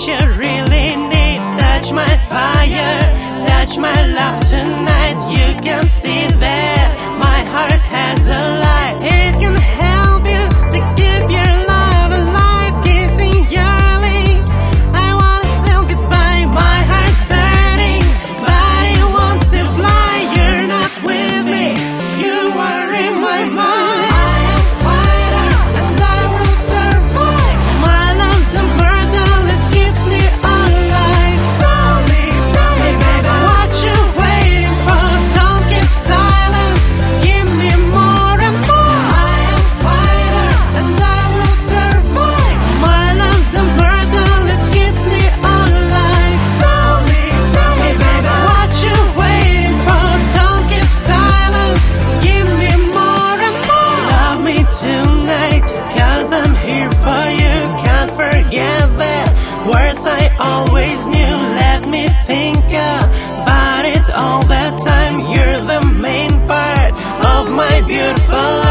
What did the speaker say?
you really need. Touch my fire, touch my love tonight. You can see that. all that time. You're the main part of my beautiful